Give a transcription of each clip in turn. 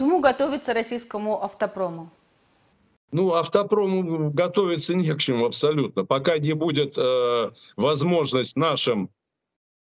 чому готовиться российскому автопрому? Ну, автопрому готовиться не к чему абсолютно. Пока не будет э, возможность нашим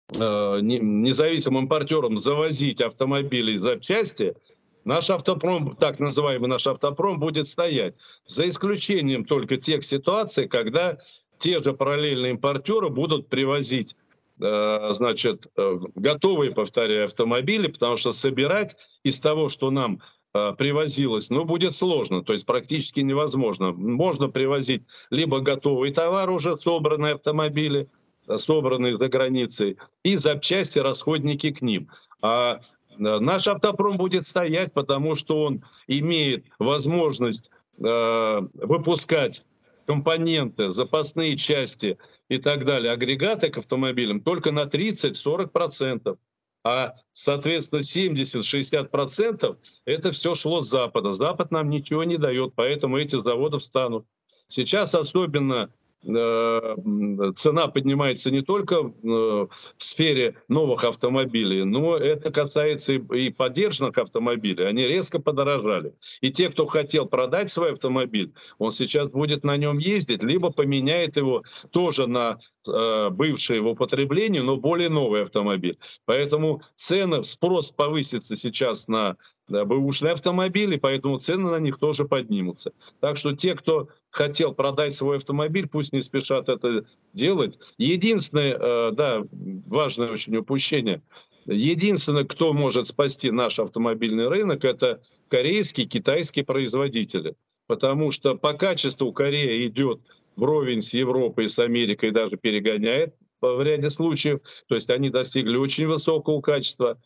э, независимым импортерам завозить автомобили и запчасти, наш автопром, так называемый наш автопром, будет стоять. За исключением только тех ситуаций, когда те же параллельные импортеры будут привозить значит, э, готовые, повторяю, автомобили, потому что собирать из того, что нам э, привозилось, ну, будет сложно, то есть практически невозможно. Можно привозить либо готовый товар, уже собранные автомобили, собранные за границей, и запчасти, расходники к ним. А наш автопром будет стоять, потому что он имеет возможность э, выпускать компоненты, запасные части и так далее, агрегаты к автомобилям только на 30-40%. А, соответственно, 70-60% это все шло с Запада. Запад нам ничего не дает, поэтому эти заводы встанут. Сейчас особенно цена поднимается не только э, в сфере новых автомобилей, но это касается и поддержанных автомобилей. Они резко подорожали. И те, кто хотел продать свой автомобиль, он сейчас будет на нем ездить, либо поменяет его тоже на э, бывший в употреблении, но более новый автомобиль. Поэтому цены, спрос повысится сейчас на бэушные автомобили, поэтому цены на них тоже поднимутся. Так что те, кто хотел продать свой автомобиль, пусть не спешат это делать. Единственное, э, да, важное очень упущение, единственное, кто может спасти наш автомобильный рынок, это корейские, китайские производители. Потому что по качеству Корея идет вровень с Европой, с Америкой, даже перегоняет в ряде случаев. То есть они достигли очень высокого качества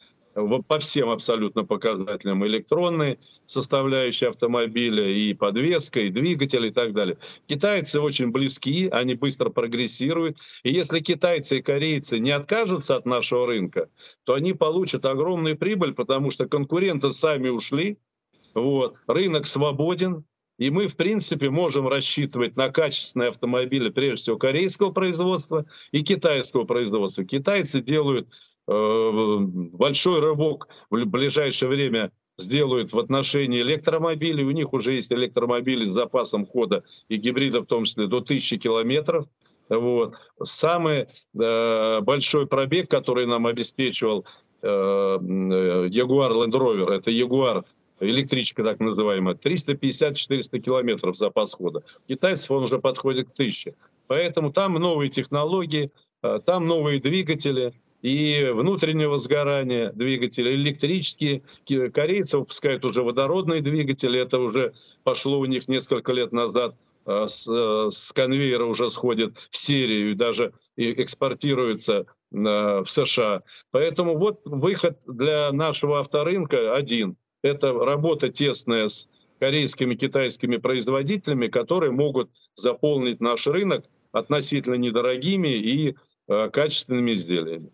по всем абсолютно показателям электронной составляющей автомобиля, и подвеска, и двигатель, и так далее. Китайцы очень близки, они быстро прогрессируют. И если китайцы и корейцы не откажутся от нашего рынка, то они получат огромную прибыль, потому что конкуренты сами ушли, вот, рынок свободен, и мы, в принципе, можем рассчитывать на качественные автомобили, прежде всего, корейского производства и китайского производства. Китайцы делают Э, большой рывок в ближайшее время сделают в отношении электромобилей. У них уже есть электромобили с запасом хода и гибрида в том числе до 1000 километров. Вот. Самый э, большой пробег, который нам обеспечивал э, Jaguar Land Rover, это Jaguar электричка так называемая, 350-400 километров запас хода. Китайцев он уже подходит к 1000. Поэтому там новые технологии, э, там новые двигатели, и внутреннего сгорания двигателя, электрические. Корейцы выпускают уже водородные двигатели, это уже пошло у них несколько лет назад, а, с, э, с конвейера уже сходит в серию и даже экспортируется в США. Поэтому вот выход для нашего авторынка один. Это работа тесная с корейскими, китайскими производителями, которые могут заполнить наш рынок относительно недорогими и э, качественными изделиями.